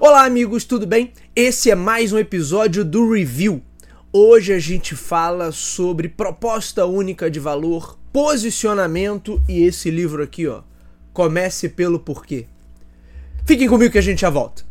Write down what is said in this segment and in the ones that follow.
Olá, amigos, tudo bem? Esse é mais um episódio do Review. Hoje a gente fala sobre proposta única de valor, posicionamento e esse livro aqui, ó. Comece pelo porquê. Fiquem comigo que a gente já volta.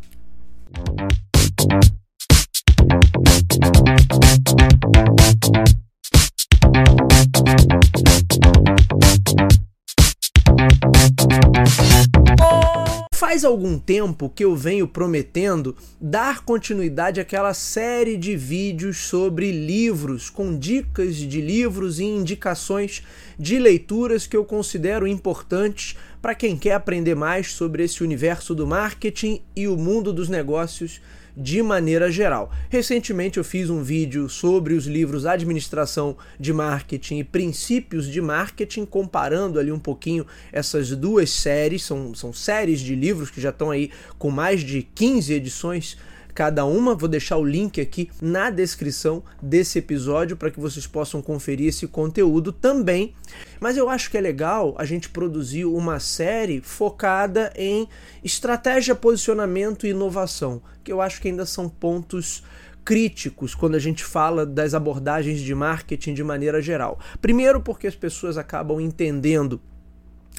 Faz algum tempo que eu venho prometendo dar continuidade àquela série de vídeos sobre livros, com dicas de livros e indicações de leituras que eu considero importantes para quem quer aprender mais sobre esse universo do marketing e o mundo dos negócios de maneira geral. Recentemente eu fiz um vídeo sobre os livros Administração de Marketing e Princípios de Marketing, comparando ali um pouquinho essas duas séries, são, são séries de livros que já estão aí com mais de 15 edições cada uma. Vou deixar o link aqui na descrição desse episódio para que vocês possam conferir esse conteúdo também. Mas eu acho que é legal a gente produzir uma série focada em estratégia, posicionamento e inovação, que eu acho que ainda são pontos críticos quando a gente fala das abordagens de marketing de maneira geral. Primeiro, porque as pessoas acabam entendendo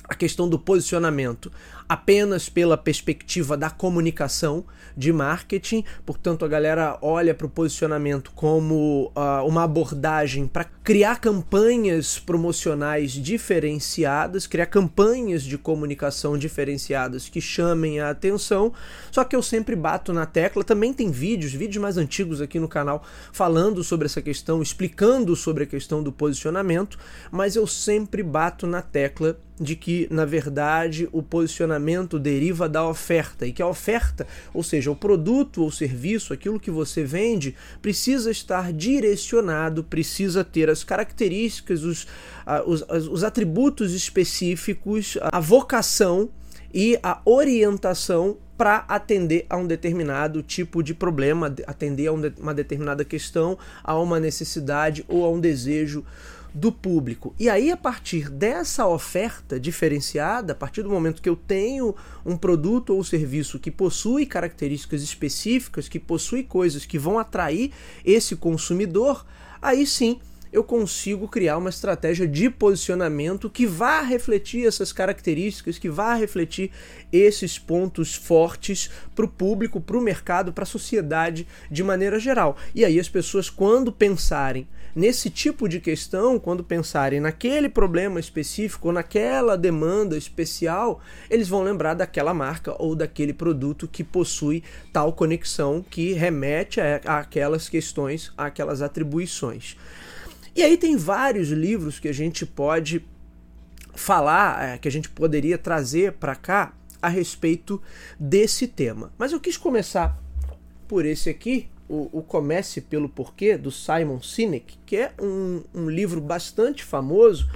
a questão do posicionamento apenas pela perspectiva da comunicação de marketing, portanto a galera olha para o posicionamento como uh, uma abordagem para criar campanhas promocionais diferenciadas, criar campanhas de comunicação diferenciadas que chamem a atenção. Só que eu sempre bato na tecla, também tem vídeos, vídeos mais antigos aqui no canal falando sobre essa questão, explicando sobre a questão do posicionamento, mas eu sempre bato na tecla de que, na verdade, o posicionamento deriva da oferta e que a oferta, ou seja, o produto ou serviço, aquilo que você vende, precisa estar direcionado, precisa ter as características, os, os, os atributos específicos, a vocação e a orientação para atender a um determinado tipo de problema, atender a uma determinada questão, a uma necessidade ou a um desejo do público. E aí, a partir dessa oferta diferenciada, a partir do momento que eu tenho um produto ou serviço que possui características específicas, que possui coisas que vão atrair esse consumidor, aí sim eu consigo criar uma estratégia de posicionamento que vá refletir essas características, que vá refletir esses pontos fortes para o público, para o mercado, para a sociedade de maneira geral. E aí as pessoas, quando pensarem nesse tipo de questão, quando pensarem naquele problema específico ou naquela demanda especial, eles vão lembrar daquela marca ou daquele produto que possui tal conexão que remete a, aquelas questões, aquelas atribuições. E aí tem vários livros que a gente pode falar, é, que a gente poderia trazer para cá a respeito desse tema. Mas eu quis começar por esse aqui, o, o Comece pelo Porquê, do Simon Sinek, que é um, um livro bastante famoso.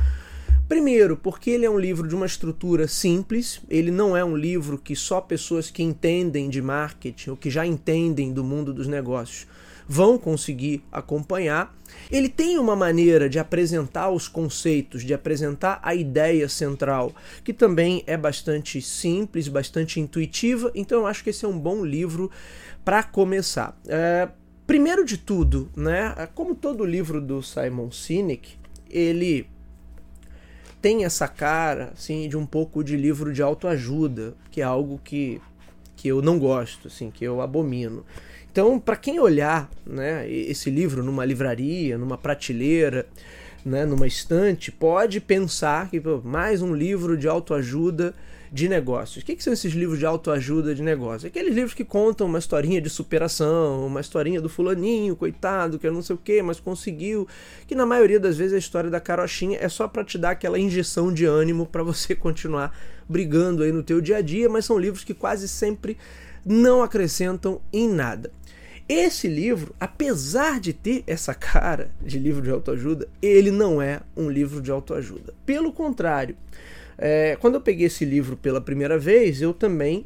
Primeiro, porque ele é um livro de uma estrutura simples, ele não é um livro que só pessoas que entendem de marketing ou que já entendem do mundo dos negócios vão conseguir acompanhar. Ele tem uma maneira de apresentar os conceitos, de apresentar a ideia central, que também é bastante simples, bastante intuitiva, então eu acho que esse é um bom livro para começar. É, primeiro de tudo, né, como todo livro do Simon Sinek, ele tem essa cara assim, de um pouco de livro de autoajuda, que é algo que, que eu não gosto, assim, que eu abomino. Então, para quem olhar né, esse livro numa livraria, numa prateleira, né, numa estante, pode pensar que pô, mais um livro de autoajuda de negócios. O que, que são esses livros de autoajuda de negócios? Aqueles livros que contam uma historinha de superação, uma historinha do fulaninho, coitado, que eu não sei o que, mas conseguiu. Que na maioria das vezes a história da carochinha é só para te dar aquela injeção de ânimo para você continuar brigando aí no teu dia a dia, mas são livros que quase sempre não acrescentam em nada. Esse livro, apesar de ter essa cara de livro de autoajuda, ele não é um livro de autoajuda. Pelo contrário, é, quando eu peguei esse livro pela primeira vez, eu também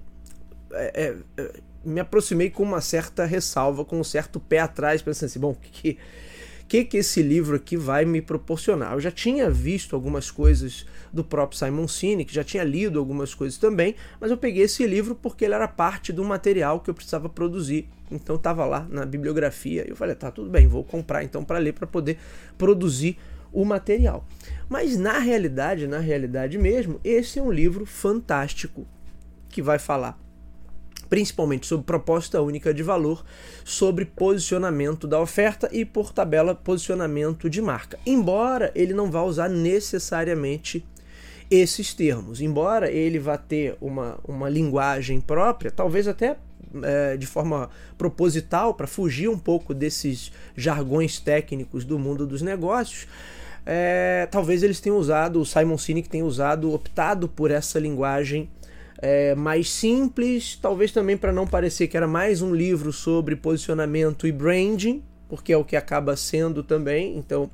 é, é, me aproximei com uma certa ressalva, com um certo pé atrás, pensando assim: bom, que, que, que esse livro aqui vai me proporcionar. Eu já tinha visto algumas coisas do próprio Simon Sinek, já tinha lido algumas coisas também, mas eu peguei esse livro porque ele era parte do material que eu precisava produzir. Então estava lá na bibliografia eu falei, tá tudo bem, vou comprar então para ler para poder produzir o material. Mas na realidade, na realidade mesmo, esse é um livro fantástico que vai falar principalmente sobre proposta única de valor, sobre posicionamento da oferta e, por tabela, posicionamento de marca. Embora ele não vá usar necessariamente esses termos, embora ele vá ter uma, uma linguagem própria, talvez até é, de forma proposital, para fugir um pouco desses jargões técnicos do mundo dos negócios. É, talvez eles tenham usado, o Simon Sinek tenha usado, optado por essa linguagem é, mais simples, talvez também para não parecer que era mais um livro sobre posicionamento e branding, porque é o que acaba sendo também. Então,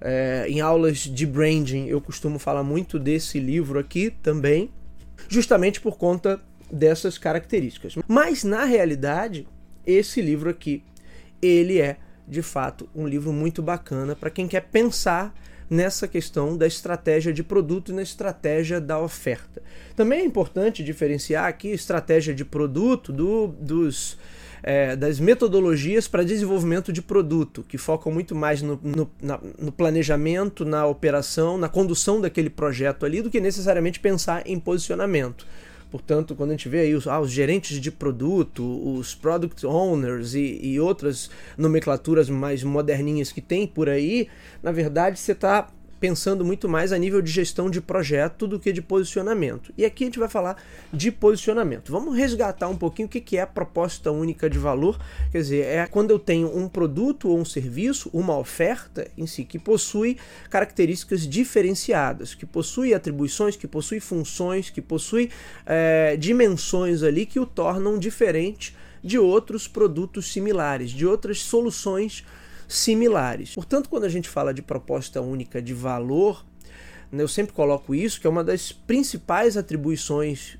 é, em aulas de branding, eu costumo falar muito desse livro aqui também, justamente por conta dessas características. Mas na realidade, esse livro aqui, ele é de fato um livro muito bacana para quem quer pensar nessa questão da estratégia de produto e na estratégia da oferta. Também é importante diferenciar aqui estratégia de produto do, dos é, das metodologias para desenvolvimento de produto, que focam muito mais no, no, na, no, planejamento, na operação, na condução daquele projeto ali, do que necessariamente pensar em posicionamento. Portanto, quando a gente vê aí os, ah, os gerentes de produto, os product owners e, e outras nomenclaturas mais moderninhas que tem por aí, na verdade você está pensando muito mais a nível de gestão de projeto do que de posicionamento. E aqui a gente vai falar de posicionamento. Vamos resgatar um pouquinho o que é a proposta única de valor. Quer dizer, é quando eu tenho um produto ou um serviço, uma oferta em si, que possui características diferenciadas, que possui atribuições, que possui funções, que possui é, dimensões ali que o tornam diferente de outros produtos similares, de outras soluções. Portanto, quando a gente fala de proposta única de valor, né, eu sempre coloco isso, que é uma das principais atribuições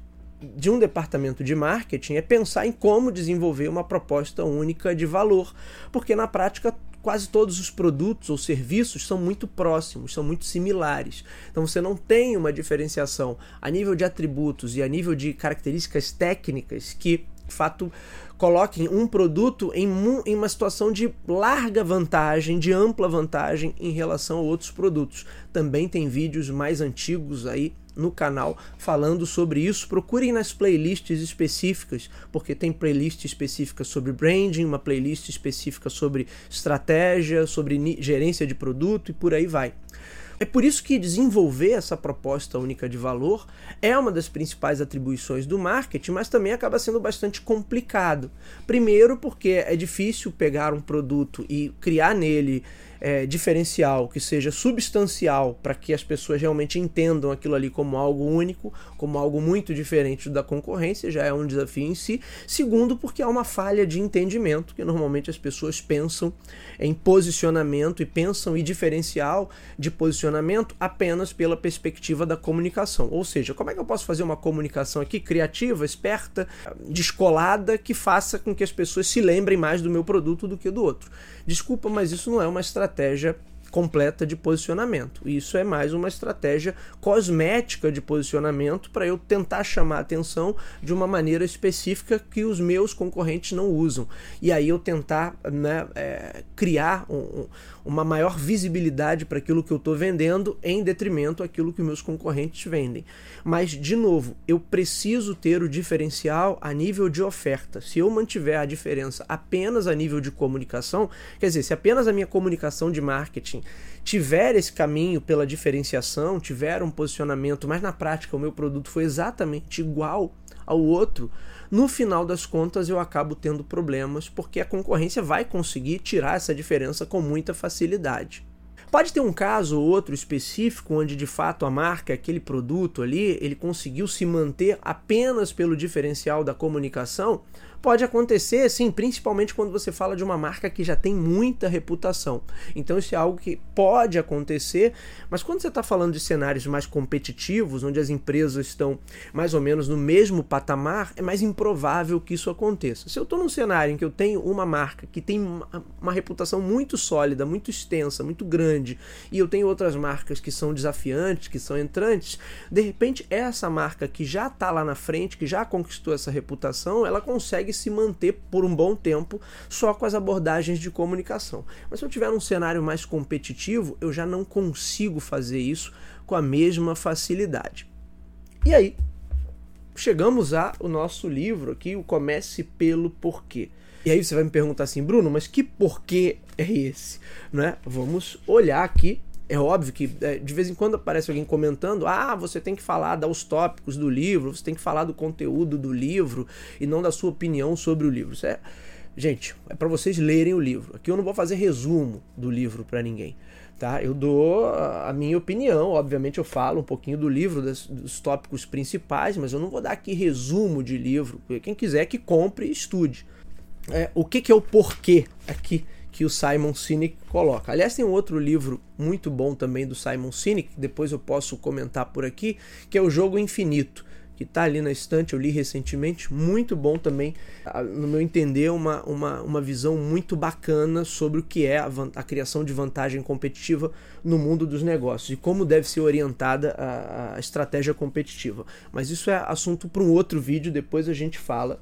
de um departamento de marketing é pensar em como desenvolver uma proposta única de valor, porque na prática quase todos os produtos ou serviços são muito próximos, são muito similares. Então você não tem uma diferenciação a nível de atributos e a nível de características técnicas que fato coloquem um produto em, em uma situação de larga vantagem, de ampla vantagem em relação a outros produtos. Também tem vídeos mais antigos aí no canal falando sobre isso. Procurem nas playlists específicas, porque tem playlist específica sobre branding, uma playlist específica sobre estratégia, sobre gerência de produto e por aí vai. É por isso que desenvolver essa proposta única de valor é uma das principais atribuições do marketing, mas também acaba sendo bastante complicado. Primeiro, porque é difícil pegar um produto e criar nele é, diferencial, que seja substancial para que as pessoas realmente entendam aquilo ali como algo único, como algo muito diferente da concorrência, já é um desafio em si. Segundo, porque há uma falha de entendimento, que normalmente as pessoas pensam em posicionamento e pensam em diferencial de posicionamento apenas pela perspectiva da comunicação. Ou seja, como é que eu posso fazer uma comunicação aqui criativa, esperta, descolada, que faça com que as pessoas se lembrem mais do meu produto do que do outro? Desculpa, mas isso não é uma estratégia completa de posicionamento. Isso é mais uma estratégia cosmética de posicionamento para eu tentar chamar a atenção de uma maneira específica que os meus concorrentes não usam. E aí eu tentar né, é, criar um, uma maior visibilidade para aquilo que eu estou vendendo em detrimento daquilo que meus concorrentes vendem. Mas, de novo, eu preciso ter o diferencial a nível de oferta. Se eu mantiver a diferença apenas a nível de comunicação, quer dizer, se apenas a minha comunicação de marketing tiver esse caminho pela diferenciação, tiver um posicionamento, mas na prática o meu produto foi exatamente igual ao outro, no final das contas eu acabo tendo problemas porque a concorrência vai conseguir tirar essa diferença com muita facilidade. Pode ter um caso ou outro específico onde de fato a marca, aquele produto ali, ele conseguiu se manter apenas pelo diferencial da comunicação, Pode acontecer, sim, principalmente quando você fala de uma marca que já tem muita reputação. Então isso é algo que pode acontecer, mas quando você está falando de cenários mais competitivos, onde as empresas estão mais ou menos no mesmo patamar, é mais improvável que isso aconteça. Se eu estou num cenário em que eu tenho uma marca que tem uma, reputação muito sólida, muito extensa, muito grande, e eu tenho outras marcas que são desafiantes, que são entrantes, de repente essa marca que já está lá na frente, que já conquistou essa reputação, ela consegue se manter por um bom tempo só com as abordagens de comunicação. Mas se eu tiver um cenário mais competitivo, eu já não consigo fazer isso com a mesma facilidade. E aí, chegamos ao nosso livro aqui, o Comece pelo Porquê. E aí você vai me perguntar assim, Bruno, mas que porquê é esse? Né? Vamos olhar aqui é óbvio que é, de vez em quando aparece alguém comentando: ah, você tem que falar dos tópicos do livro, você tem que falar do conteúdo do livro e não da sua opinião sobre o livro. Isso é, gente, é para vocês lerem o livro. Aqui eu não vou fazer resumo do livro para ninguém. Tá? Eu dou a minha opinião, obviamente eu falo um pouquinho do livro, dos, dos tópicos principais, mas eu não vou dar aqui resumo de livro. Quem quiser que compre e estude. É, o que, que é o porquê aqui que o Simon Sinek coloca. Aliás, tem um outro livro muito bom também do Simon Sinek, que depois eu posso comentar por aqui, que é O Jogo Infinito, que está ali na estante, eu li recentemente, muito bom também, no meu entender, uma, uma, uma visão muito bacana sobre o que é a, a criação de vantagem competitiva no mundo dos negócios e como deve ser orientada a, a estratégia competitiva. Mas isso é assunto para um outro vídeo, depois a gente fala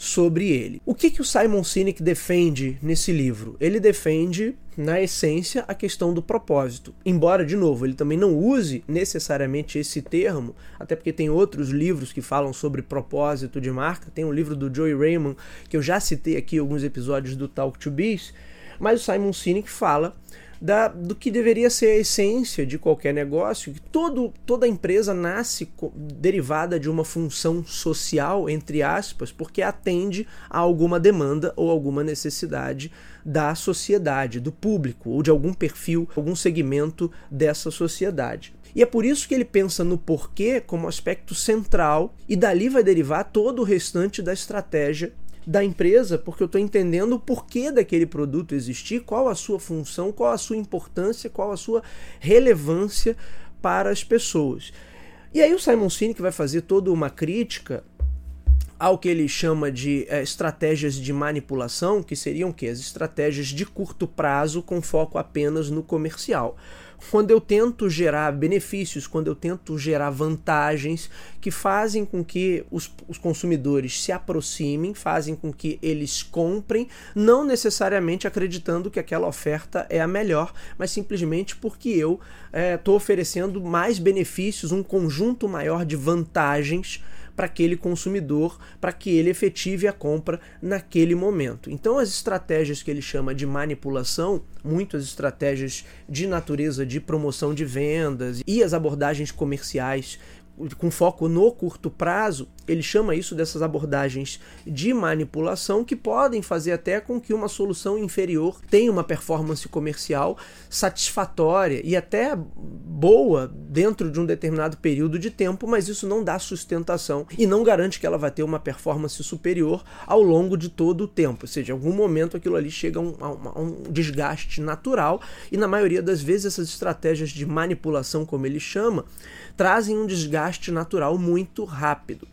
sobre ele. O que, que o Simon Sinek defende nesse livro? Ele defende, na essência, a questão do propósito. Embora, de novo, ele também não use necessariamente esse termo, até porque tem outros livros que falam sobre propósito de marca. Tem um livro do Joey Raymond, que eu já citei aqui alguns episódios do Talk to Biz, mas o Simon Sinek fala da, do que deveria ser a essência de qualquer negócio, que todo, toda empresa nasce derivada de uma função social, entre aspas, porque atende a alguma demanda ou alguma necessidade da sociedade, do público, ou de algum perfil, algum segmento dessa sociedade. E é por isso que ele pensa no porquê como aspecto central, e dali vai derivar todo o restante da estratégia da empresa, porque eu estou entendendo o porquê daquele produto existir, qual a sua função, qual a sua importância, qual a sua relevância para as pessoas. E aí o Simon Sinek vai fazer toda uma crítica ao que ele chama de é, estratégias de manipulação, que seriam que as estratégias de curto prazo com foco apenas no comercial quando eu tento gerar benefícios, quando eu tento gerar vantagens que fazem com que os, os consumidores se aproximem, fazem com que eles comprem, não necessariamente acreditando que aquela oferta é a melhor, mas simplesmente porque eu estou é, oferecendo mais benefícios, um conjunto maior de vantagens para aquele consumidor, para que ele efetive a compra naquele momento. Então, as estratégias que ele chama de manipulação, muitas estratégias de natureza de promoção de vendas e as abordagens comerciais com foco no curto prazo, ele chama isso dessas abordagens de manipulação que podem fazer até com que uma solução inferior tenha uma performance comercial satisfatória e até boa dentro de um determinado período de tempo, mas isso não dá sustentação e não garante que ela vai ter uma performance superior ao longo de todo o tempo. Ou seja, em algum momento aquilo ali chega a um, a um desgaste natural e na maioria das vezes essas estratégias de manipulação, como ele chama, trazem um desgaste natural muito rápido.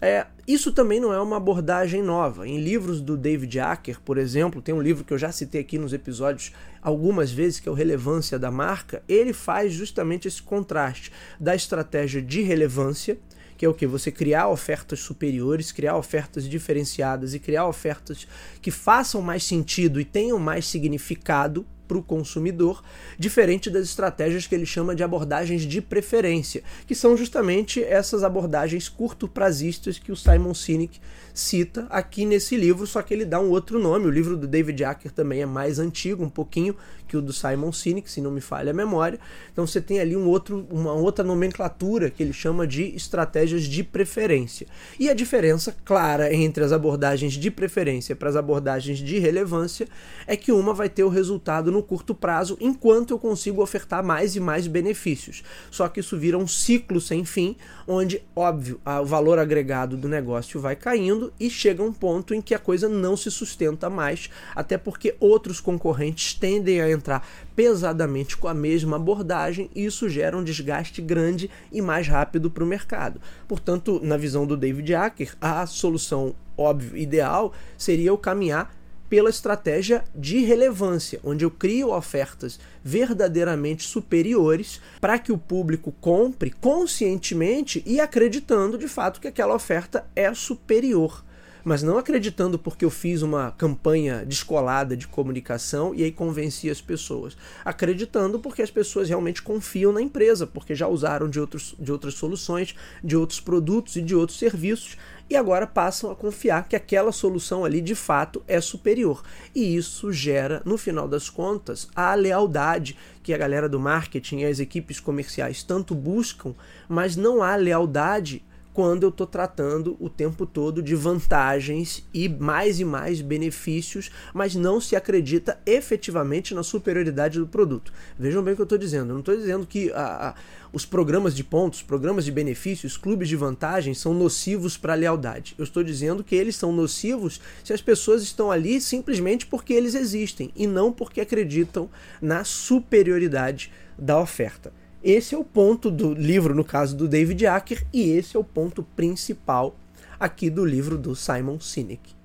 É, isso também não é uma abordagem nova. Em livros do David Acker, por exemplo, tem um livro que eu já citei aqui nos episódios algumas vezes, que é o Relevância da Marca, ele faz justamente esse contraste da estratégia de relevância, que é o que? Você criar ofertas superiores, criar ofertas diferenciadas e criar ofertas que façam mais sentido e tenham mais significado para o consumidor, diferente das estratégias que ele chama de abordagens de preferência, que são justamente essas abordagens curto-prazistas que o Simon Sinek cita aqui nesse livro, só que ele dá um outro nome. O livro do David Acker também é mais antigo, um pouquinho, que o do Simon Sinek, se não me falha a memória. Então você tem ali um outro, uma outra nomenclatura que ele chama de estratégias de preferência. E a diferença clara entre as abordagens de preferência para as abordagens de relevância é que uma vai ter o resultado no curto prazo, enquanto eu consigo ofertar mais e mais benefícios. Só que isso vira um ciclo sem fim, onde, óbvio, o valor agregado do negócio vai caindo e chega um ponto em que a coisa não se sustenta mais, até porque outros concorrentes tendem a entrar pesadamente com a mesma abordagem e isso gera um desgaste grande e mais rápido para o mercado. Portanto, na visão do David Acker, a solução óbvio ideal seria eu caminhar pela estratégia de relevância, onde eu crio ofertas verdadeiramente superiores para que o público compre conscientemente e acreditando de fato que aquela oferta é superior mas não acreditando porque eu fiz uma campanha descolada de comunicação e aí convenci as pessoas. Acreditando porque as pessoas realmente confiam na empresa, porque já usaram de, outros, de outras soluções, de outros produtos e de outros serviços e agora passam a confiar que aquela solução ali de fato é superior. E isso gera, no final das contas, a lealdade que a galera do marketing e as equipes comerciais tanto buscam, mas não há lealdade quando eu estou tratando o tempo todo de vantagens e mais e mais benefícios, mas não se acredita efetivamente na superioridade do produto. Vejam bem o que eu estou dizendo. Eu não estou dizendo que a, a, os programas de pontos, programas de benefícios, clubes de vantagens são nocivos para a lealdade. Eu estou dizendo que eles são nocivos se as pessoas estão ali simplesmente porque eles existem e não porque acreditam na superioridade da oferta. Esse é o ponto do livro, no caso do David Acker, e esse é o ponto principal aqui do livro do Simon Sinek.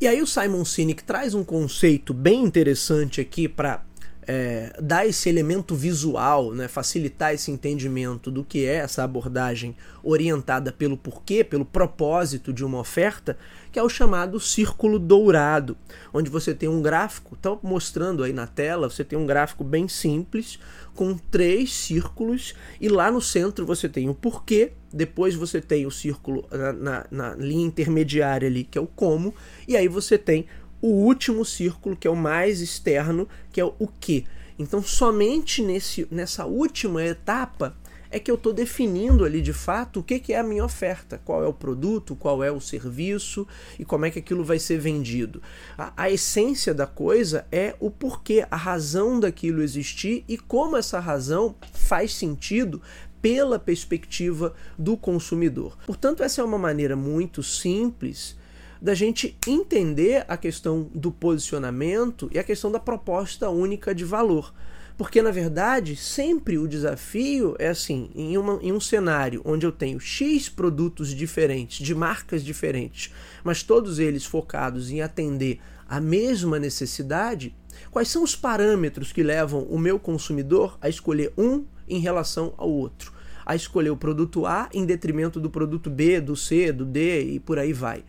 E aí o Simon Sinek traz um conceito bem interessante aqui para é, dar esse elemento visual, né, facilitar esse entendimento do que é essa abordagem orientada pelo porquê, pelo propósito de uma oferta, que é o chamado círculo dourado, onde você tem um gráfico, estão mostrando aí na tela, você tem um gráfico bem simples, com três círculos, e lá no centro você tem o porquê, depois você tem o círculo na, na, na linha intermediária ali, que é o como, e aí você tem o último círculo, que é o mais externo, que é o que. Então, somente nesse, nessa última etapa é que eu estou definindo ali de fato o que, que é a minha oferta, qual é o produto, qual é o serviço e como é que aquilo vai ser vendido. A, a essência da coisa é o porquê, a razão daquilo existir e como essa razão faz sentido pela perspectiva do consumidor. Portanto, essa é uma maneira muito simples da gente entender a questão do posicionamento e a questão da proposta única de valor. Porque, na verdade, sempre o desafio é assim: em, uma, em um cenário onde eu tenho X produtos diferentes, de marcas diferentes, mas todos eles focados em atender a mesma necessidade, quais são os parâmetros que levam o meu consumidor a escolher um em relação ao outro? A escolher o produto A em detrimento do produto B, do C, do D e por aí vai.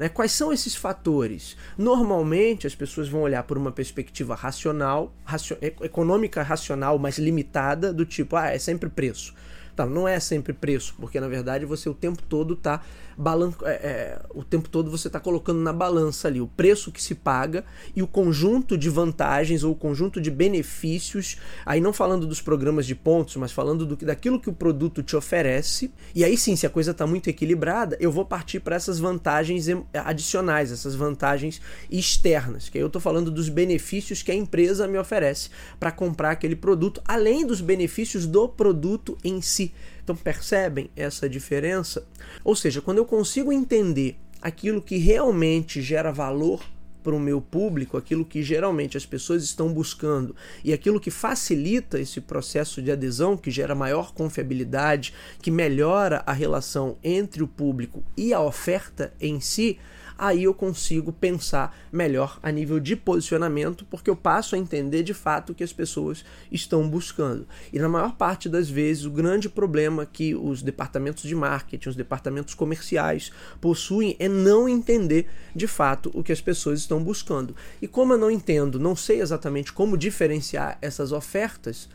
Né? Quais são esses fatores? Normalmente as pessoas vão olhar por uma perspectiva racional, racio econômica racional, mais limitada, do tipo, ah, é sempre preço. Tá, não é sempre preço, porque na verdade você o tempo todo está balan é, é, o tempo todo você está colocando na balança ali o preço que se paga e o conjunto de vantagens ou o conjunto de benefícios, aí não falando dos programas de pontos, mas falando do, daquilo que o produto te oferece. E aí sim, se a coisa está muito equilibrada, eu vou partir para essas vantagens adicionais, essas vantagens externas, que aí eu estou falando dos benefícios que a empresa me oferece para comprar aquele produto, além dos benefícios do produto em si. Então percebem essa diferença? Ou seja, quando eu consigo entender aquilo que realmente gera valor para o meu público, aquilo que geralmente as pessoas estão buscando e aquilo que facilita esse processo de adesão, que gera maior confiabilidade, que melhora a relação entre o público e a oferta em si, aí eu consigo pensar melhor a nível de posicionamento, porque eu passo a entender de fato o que as pessoas estão buscando. E na maior parte das vezes, o grande problema que os departamentos de marketing, os departamentos comerciais possuem é não entender de fato o que as pessoas estão buscando. E como eu não entendo, não sei exatamente como diferenciar essas ofertas,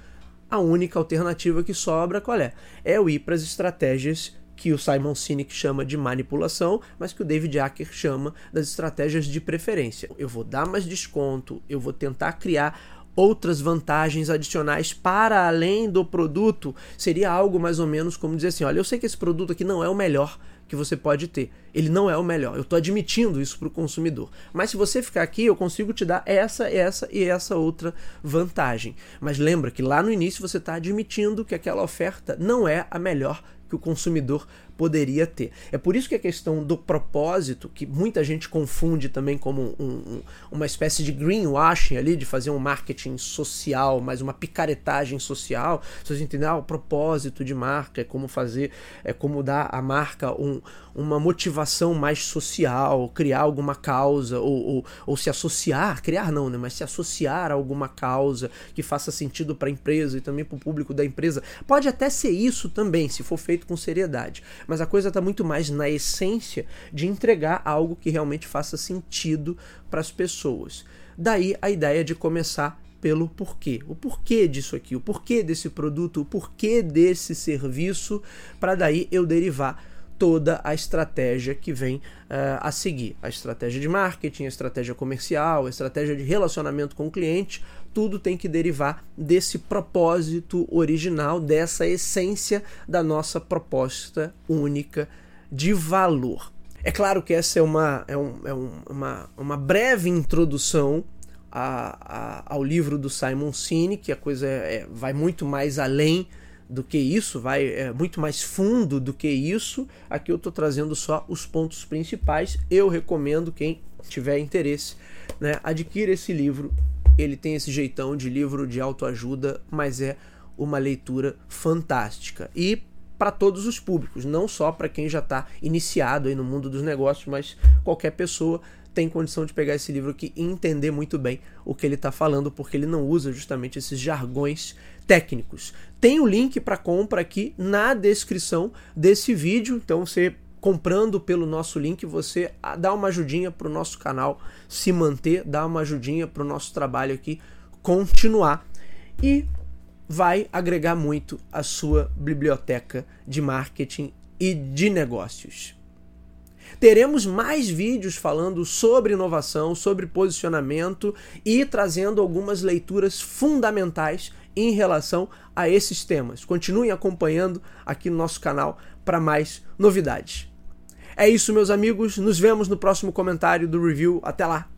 a única alternativa que sobra qual é? É eu ir para as estratégias que o Simon Sinek chama de manipulação, mas que o David Acker chama das estratégias de preferência. Eu vou dar mais desconto, eu vou tentar criar outras vantagens adicionais para além do produto, seria algo mais ou menos como dizer assim: olha, eu sei que esse produto aqui não é o melhor que você pode ter. Ele não é o melhor. Eu estou admitindo isso para o consumidor. Mas se você ficar aqui, eu consigo te dar essa, essa e essa outra vantagem. Mas lembra que lá no início você está admitindo que aquela oferta não é a melhor que o consumidor poderia ter. É por isso que a questão do propósito, que muita gente confunde também como um, um, uma espécie de greenwashing ali, de fazer um marketing social, mas uma picaretagem social. Vocês entendem? Ah, o propósito de marca é como fazer, é como dar à marca um, uma motivação mais social, criar alguma causa, ou, ou, ou se associar, criar não, né? Mas se associar a alguma causa que faça sentido para a empresa e também para o público da empresa. Pode até ser isso também, se for feito com seriedade mas a coisa está muito mais na essência de entregar algo que realmente faça sentido para as pessoas. Daí a ideia de começar pelo porquê. O porquê disso aqui, o porquê desse produto, o porquê desse serviço, para daí eu derivar toda a estratégia que vem uh, a seguir. A estratégia de marketing, a estratégia comercial, a estratégia de relacionamento com o cliente, tudo tem que derivar desse propósito original, dessa essência da nossa proposta única de valor. É claro que essa é uma, é um, é um, uma, uma breve introdução a, a, ao livro do Simon Sinek, que a coisa é, é, vai muito mais além do que isso, vai é, muito mais fundo do que isso. Aqui eu estou trazendo só os pontos principais. Eu recomendo quem tiver interesse, né, adquira esse livro ele tem esse jeitão de livro de autoajuda, mas é uma leitura fantástica. E para todos os públicos, não só para quem já está iniciado aí no mundo dos negócios, mas qualquer pessoa tem condição de pegar esse livro aqui e entender muito bem o que ele está falando, porque ele não usa justamente esses jargões técnicos. Tem o link para compra aqui na descrição desse vídeo, então você comprando pelo nosso link, você dá uma ajudinha para o nosso canal se manter, dá uma ajudinha para o nosso trabalho aqui continuar e vai agregar muito à sua biblioteca de marketing e de negócios. Teremos mais vídeos falando sobre inovação, sobre posicionamento e trazendo algumas leituras fundamentais em relação a esses temas. Continuem acompanhando aqui no nosso canal para mais novidades. É isso, meus amigos. Nos vemos no próximo comentário do review. Até lá!